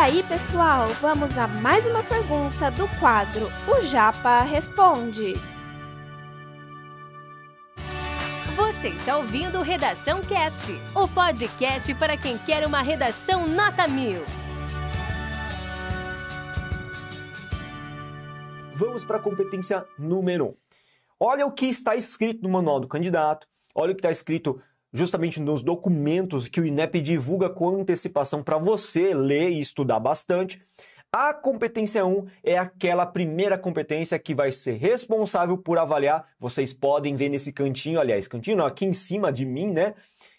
aí, pessoal, vamos a mais uma pergunta do quadro O Japa Responde. Você está ouvindo Redação Cast, o podcast para quem quer uma redação nota mil. Vamos para a competência número 1. Um. Olha o que está escrito no manual do candidato, olha o que está escrito justamente nos documentos que o INEP divulga com antecipação para você ler e estudar bastante. A competência 1 é aquela primeira competência que vai ser responsável por avaliar. Vocês podem ver nesse cantinho, aliás, cantinho aqui em cima de mim, né?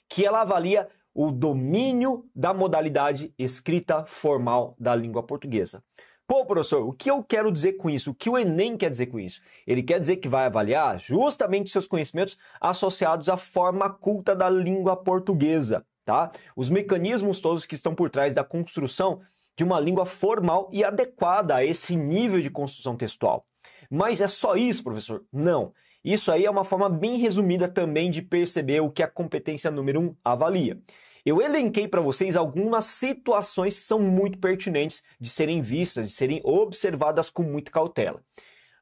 Que ela avalia o domínio da modalidade escrita formal da língua portuguesa. Pô, professor, o que eu quero dizer com isso? O que o Enem quer dizer com isso? Ele quer dizer que vai avaliar justamente seus conhecimentos associados à forma culta da língua portuguesa, tá? Os mecanismos todos que estão por trás da construção de uma língua formal e adequada a esse nível de construção textual. Mas é só isso, professor? Não. Isso aí é uma forma bem resumida também de perceber o que a competência número 1 um avalia. Eu elenquei para vocês algumas situações que são muito pertinentes de serem vistas, de serem observadas com muita cautela.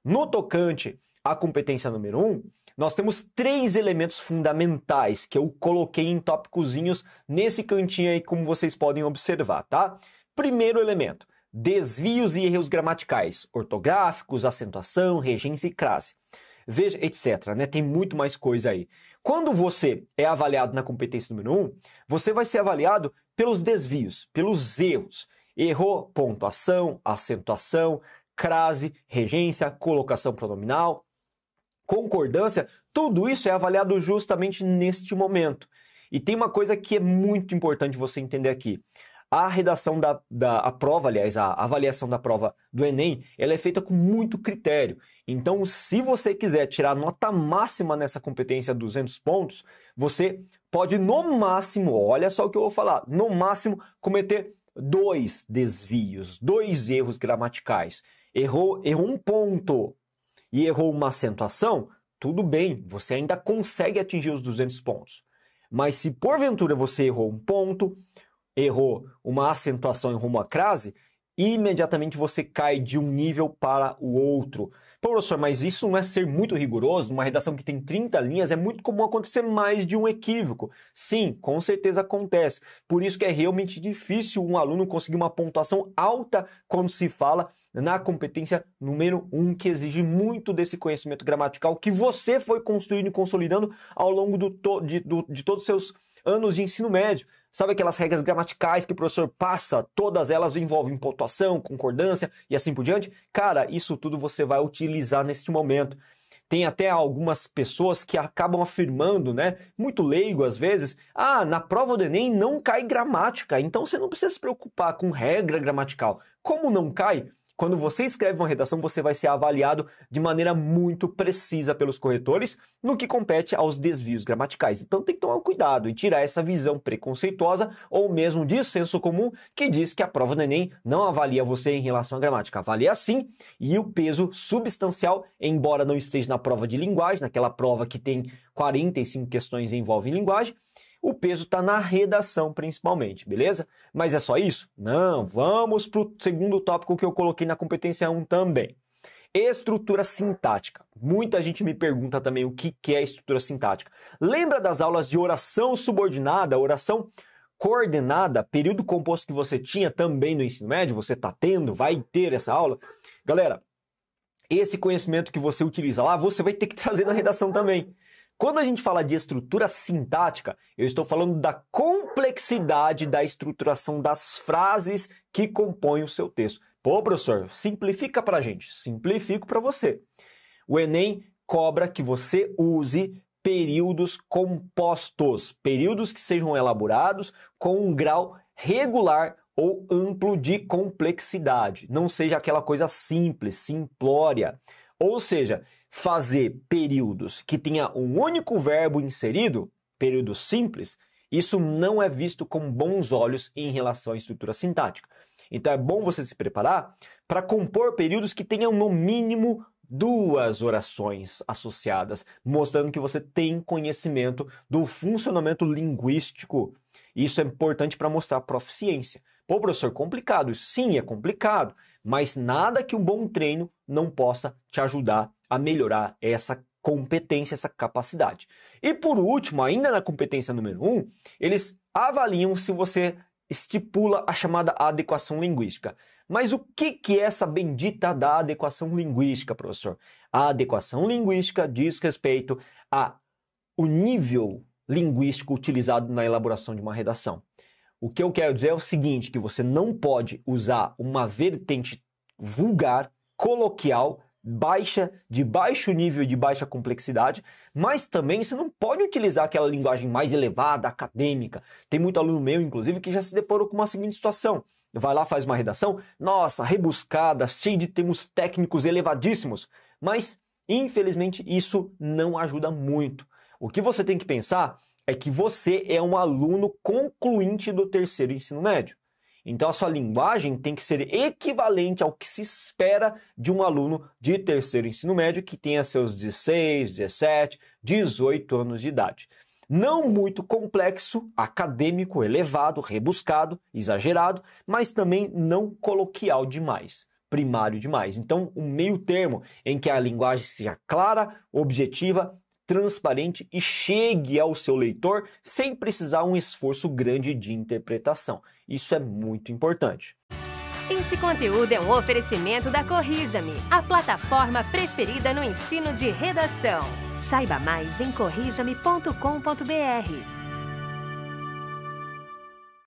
No tocante à competência número 1, um, nós temos três elementos fundamentais que eu coloquei em tópicozinhos nesse cantinho aí, como vocês podem observar, tá? Primeiro elemento, desvios e erros gramaticais, ortográficos, acentuação, regência e crase. Veja, etc. Né? Tem muito mais coisa aí. Quando você é avaliado na competência número 1, um, você vai ser avaliado pelos desvios, pelos erros. Errou pontuação, acentuação, crase, regência, colocação pronominal, concordância, tudo isso é avaliado justamente neste momento. E tem uma coisa que é muito importante você entender aqui. A redação da, da a prova, aliás, a avaliação da prova do Enem, ela é feita com muito critério. Então, se você quiser tirar nota máxima nessa competência 200 pontos, você pode no máximo, olha só o que eu vou falar, no máximo cometer dois desvios, dois erros gramaticais. Errou, errou um ponto e errou uma acentuação, tudo bem, você ainda consegue atingir os 200 pontos. Mas se porventura você errou um ponto, errou uma acentuação em rumo à crase, imediatamente você cai de um nível para o outro. Pô, professor, mas isso não é ser muito rigoroso? Numa redação que tem 30 linhas, é muito comum acontecer mais de um equívoco. Sim, com certeza acontece. Por isso que é realmente difícil um aluno conseguir uma pontuação alta quando se fala na competência número 1, um, que exige muito desse conhecimento gramatical que você foi construindo e consolidando ao longo do to de, do, de todos os seus anos de ensino médio. Sabe aquelas regras gramaticais que o professor passa? Todas elas envolvem pontuação, concordância e assim por diante? Cara, isso tudo você vai utilizar neste momento. Tem até algumas pessoas que acabam afirmando, né, muito leigo às vezes, ah, na prova do Enem não cai gramática, então você não precisa se preocupar com regra gramatical. Como não cai? Quando você escreve uma redação, você vai ser avaliado de maneira muito precisa pelos corretores no que compete aos desvios gramaticais. Então tem que tomar cuidado e tirar essa visão preconceituosa ou mesmo de senso comum que diz que a prova do Enem não avalia você em relação à gramática. Avalia sim e o peso substancial, embora não esteja na prova de linguagem, naquela prova que tem 45 questões envolvem linguagem, o peso está na redação principalmente, beleza? Mas é só isso? Não, vamos para o segundo tópico que eu coloquei na competência 1 também. Estrutura sintática. Muita gente me pergunta também o que é estrutura sintática. Lembra das aulas de oração subordinada, oração coordenada, período composto que você tinha também no ensino médio? Você está tendo, vai ter essa aula? Galera, esse conhecimento que você utiliza lá, você vai ter que trazer na redação também. Quando a gente fala de estrutura sintática, eu estou falando da complexidade da estruturação das frases que compõem o seu texto. Pô, professor, simplifica para a gente. Simplifico para você. O Enem cobra que você use períodos compostos, períodos que sejam elaborados com um grau regular ou amplo de complexidade. Não seja aquela coisa simples, simplória. Ou seja, fazer períodos que tenha um único verbo inserido, período simples, isso não é visto com bons olhos em relação à estrutura sintática. Então é bom você se preparar para compor períodos que tenham no mínimo duas orações associadas, mostrando que você tem conhecimento do funcionamento linguístico. Isso é importante para mostrar proficiência. Pô, professor, complicado. Sim, é complicado, mas nada que um bom treino não possa te ajudar a melhorar essa competência, essa capacidade. E por último, ainda na competência número um, eles avaliam se você estipula a chamada adequação linguística. Mas o que, que é essa bendita da adequação linguística, professor? A adequação linguística diz respeito a o nível linguístico utilizado na elaboração de uma redação. O que eu quero dizer é o seguinte, que você não pode usar uma vertente vulgar, coloquial, baixa, de baixo nível de baixa complexidade, mas também você não pode utilizar aquela linguagem mais elevada, acadêmica. Tem muito aluno meu, inclusive, que já se deparou com uma seguinte situação. Vai lá, faz uma redação, nossa, rebuscada, cheia de termos técnicos elevadíssimos, mas infelizmente isso não ajuda muito. O que você tem que pensar é que você é um aluno concluinte do terceiro ensino médio. Então a sua linguagem tem que ser equivalente ao que se espera de um aluno de terceiro ensino médio que tenha seus 16, 17, 18 anos de idade. Não muito complexo, acadêmico, elevado, rebuscado, exagerado, mas também não coloquial demais, primário demais. Então, um meio termo em que a linguagem seja clara, objetiva, transparente e chegue ao seu leitor sem precisar um esforço grande de interpretação. Isso é muito importante. Esse conteúdo é um oferecimento da Corrija-me, a plataforma preferida no ensino de redação. Saiba mais em corrijame.com.br.